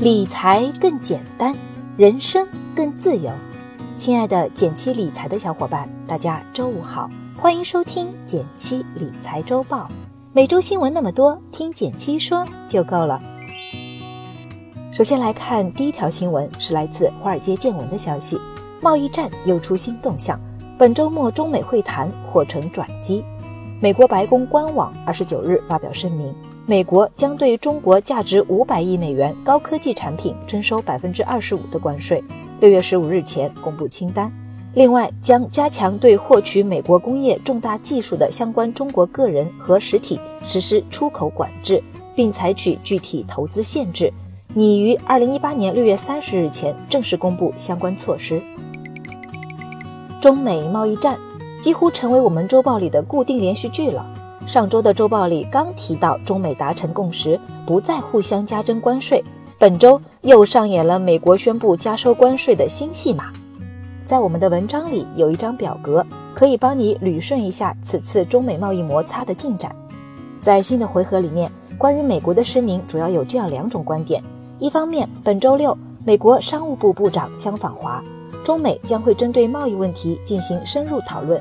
理财更简单，人生更自由。亲爱的减七理财的小伙伴，大家周五好，欢迎收听减七理财周报。每周新闻那么多，听减七说就够了。首先来看第一条新闻，是来自华尔街见闻的消息：贸易战又出新动向，本周末中美会谈或成转机。美国白宫官网二十九日发表声明。美国将对中国价值五百亿美元高科技产品征收百分之二十五的关税，六月十五日前公布清单。另外，将加强对获取美国工业重大技术的相关中国个人和实体实施出口管制，并采取具体投资限制，拟于二零一八年六月三十日前正式公布相关措施。中美贸易战几乎成为我们周报里的固定连续剧了。上周的周报里刚提到中美达成共识，不再互相加征关税。本周又上演了美国宣布加收关税的新戏码。在我们的文章里有一张表格，可以帮你捋顺一下此次中美贸易摩擦的进展。在新的回合里面，关于美国的声明主要有这样两种观点：一方面，本周六美国商务部部长将访华，中美将会针对贸易问题进行深入讨论。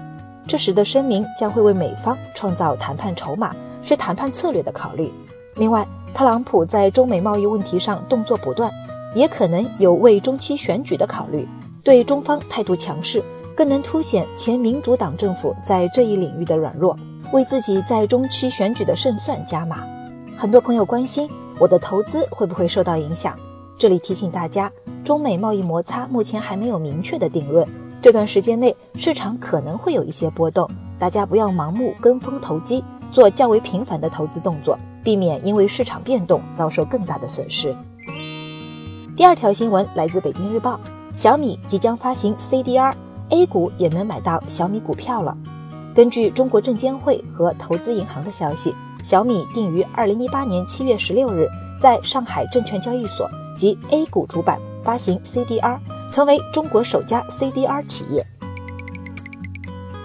这时的声明将会为美方创造谈判筹码，是谈判策略的考虑。另外，特朗普在中美贸易问题上动作不断，也可能有为中期选举的考虑。对中方态度强势，更能凸显前民主党政府在这一领域的软弱，为自己在中期选举的胜算加码。很多朋友关心我的投资会不会受到影响，这里提醒大家，中美贸易摩擦目前还没有明确的定论。这段时间内，市场可能会有一些波动，大家不要盲目跟风投机，做较为频繁的投资动作，避免因为市场变动遭受更大的损失。第二条新闻来自北京日报：小米即将发行 CDR，A 股也能买到小米股票了。根据中国证监会和投资银行的消息，小米定于二零一八年七月十六日在上海证券交易所及 A 股主板发行 CDR。成为中国首家 CDR 企业。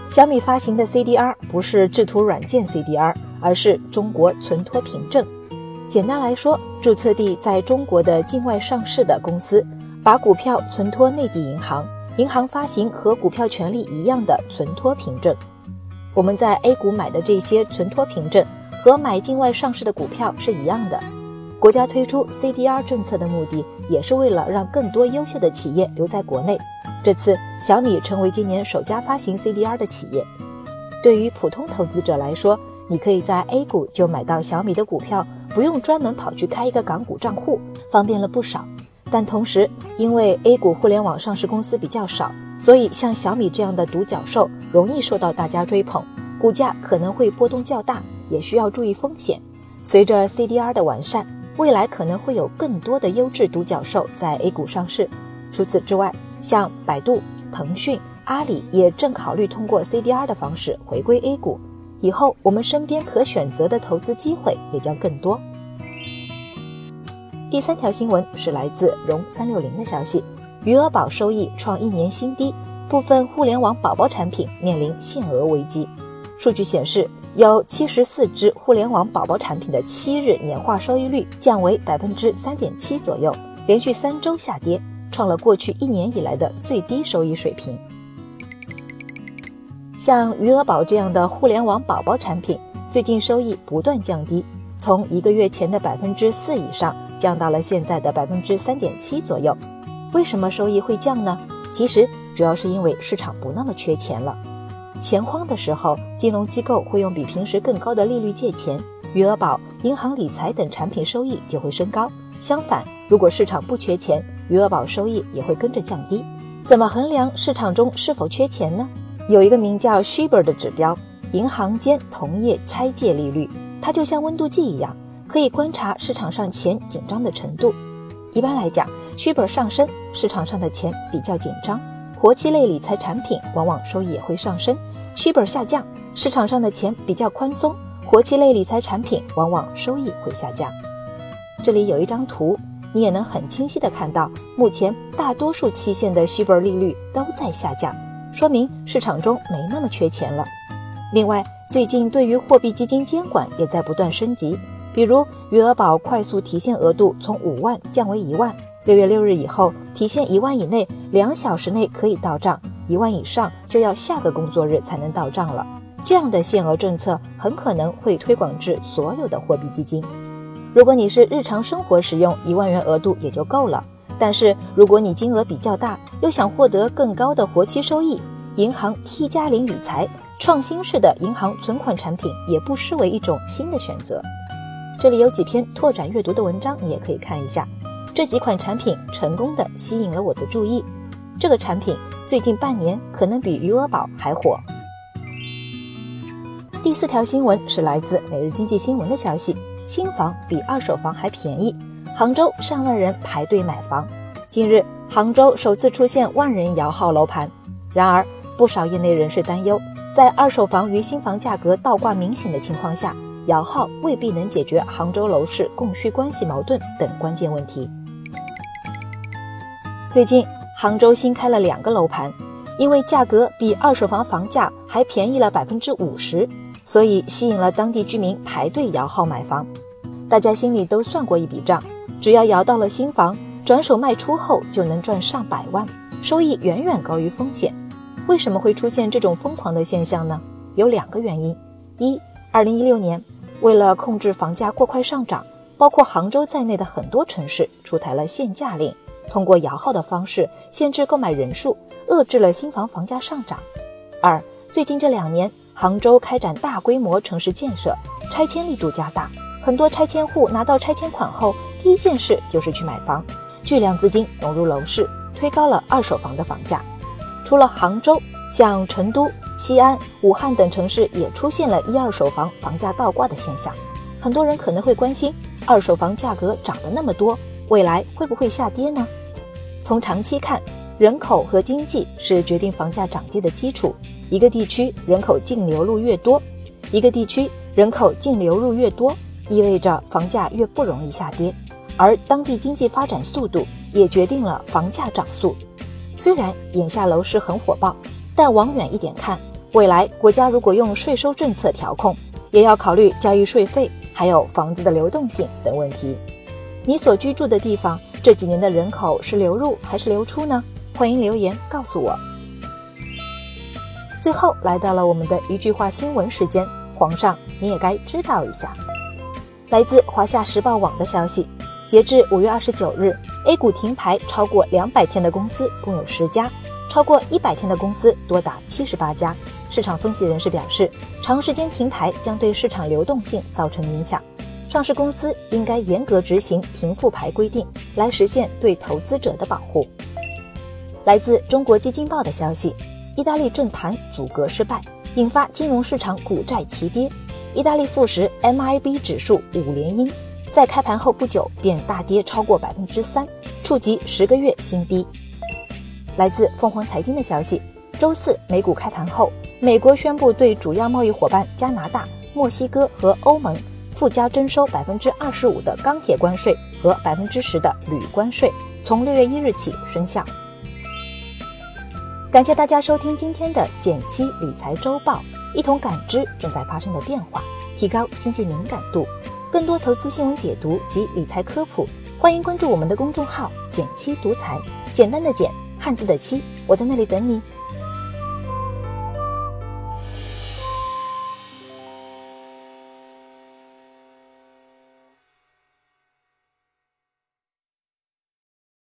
小米发行的 CDR 不是制图软件 CDR，而是中国存托凭证。简单来说，注册地在中国的境外上市的公司，把股票存托内地银行，银行发行和股票权利一样的存托凭证。我们在 A 股买的这些存托凭证，和买境外上市的股票是一样的。国家推出 CDR 政策的目的，也是为了让更多优秀的企业留在国内。这次小米成为今年首家发行 CDR 的企业。对于普通投资者来说，你可以在 A 股就买到小米的股票，不用专门跑去开一个港股账户，方便了不少。但同时，因为 A 股互联网上市公司比较少，所以像小米这样的独角兽容易受到大家追捧，股价可能会波动较大，也需要注意风险。随着 CDR 的完善。未来可能会有更多的优质独角兽在 A 股上市。除此之外，像百度、腾讯、阿里也正考虑通过 CDR 的方式回归 A 股。以后我们身边可选择的投资机会也将更多。第三条新闻是来自融三六零的消息：余额宝收益创一年新低，部分互联网宝宝产品面临限额危机。数据显示。有七十四只互联网宝宝产品的七日年化收益率降为百分之三点七左右，连续三周下跌，创了过去一年以来的最低收益水平。像余额宝这样的互联网宝宝产品，最近收益不断降低，从一个月前的百分之四以上降到了现在的百分之三点七左右。为什么收益会降呢？其实主要是因为市场不那么缺钱了。钱荒的时候，金融机构会用比平时更高的利率借钱，余额宝、银行理财等产品收益就会升高。相反，如果市场不缺钱，余额宝收益也会跟着降低。怎么衡量市场中是否缺钱呢？有一个名叫 Shibor 的指标，银行间同业拆借利率，它就像温度计一样，可以观察市场上钱紧张的程度。一般来讲，Shibor 上升，市场上的钱比较紧张，活期类理财产品往往收益也会上升。虚本下降，市场上的钱比较宽松，活期类理财产品往往收益会下降。这里有一张图，你也能很清晰的看到，目前大多数期限的虚本利率都在下降，说明市场中没那么缺钱了。另外，最近对于货币基金监管也在不断升级，比如余额宝快速提现额度从五万降为一万，六月六日以后提现一万以内，两小时内可以到账；一万以上就要下个工作日才能到账了。这样的限额政策很可能会推广至所有的货币基金。如果你是日常生活使用，一万元额度也就够了。但是如果你金额比较大，又想获得更高的活期收益，银行 T 加零理财创新式的银行存款产品也不失为一种新的选择。这里有几篇拓展阅读的文章，你也可以看一下。这几款产品成功的吸引了我的注意。这个产品最近半年可能比余额宝还火。第四条新闻是来自《每日经济新闻》的消息：新房比二手房还便宜，杭州上万人排队买房。近日，杭州首次出现万人摇号楼盘。然而，不少业内人士担忧，在二手房与新房价格倒挂明显的情况下。摇号未必能解决杭州楼市供需关系矛盾等关键问题。最近，杭州新开了两个楼盘，因为价格比二手房房价还便宜了百分之五十，所以吸引了当地居民排队摇号买房。大家心里都算过一笔账，只要摇到了新房，转手卖出后就能赚上百万，收益远远高于风险。为什么会出现这种疯狂的现象呢？有两个原因：一，二零一六年。为了控制房价过快上涨，包括杭州在内的很多城市出台了限价令，通过摇号的方式限制购买人数，遏制了新房房价上涨。二，最近这两年，杭州开展大规模城市建设，拆迁力度加大，很多拆迁户拿到拆迁款后，第一件事就是去买房，巨量资金涌入楼市，推高了二手房的房价。除了杭州，像成都。西安、武汉等城市也出现了一二手房房价倒挂的现象，很多人可能会关心，二手房价格涨得那么多，未来会不会下跌呢？从长期看，人口和经济是决定房价涨跌的基础。一个地区人口净流入越多，一个地区人口净流入越多，意味着房价越不容易下跌，而当地经济发展速度也决定了房价涨速。虽然眼下楼市很火爆，但往远一点看。未来国家如果用税收政策调控，也要考虑交易税费，还有房子的流动性等问题。你所居住的地方这几年的人口是流入还是流出呢？欢迎留言告诉我。最后来到了我们的一句话新闻时间，皇上你也该知道一下。来自华夏时报网的消息，截至五月二十九日，A 股停牌超过两百天的公司共有十家，超过一百天的公司多达七十八家。市场分析人士表示，长时间停牌将对市场流动性造成影响，上市公司应该严格执行停复牌规定，来实现对投资者的保护。来自中国基金报的消息，意大利政坛阻隔失败，引发金融市场股债齐跌，意大利富时 MIB 指数五连阴，在开盘后不久便大跌超过百分之三，触及十个月新低。来自凤凰财经的消息，周四美股开盘后。美国宣布对主要贸易伙伴加拿大、墨西哥和欧盟附加征收百分之二十五的钢铁关税和百分之十的铝关税，从六月一日起生效。感谢大家收听今天的减七理财周报，一同感知正在发生的变化，提高经济敏感度。更多投资新闻解读及理财科普，欢迎关注我们的公众号“减七独裁”，简单的简，汉字的七，我在那里等你。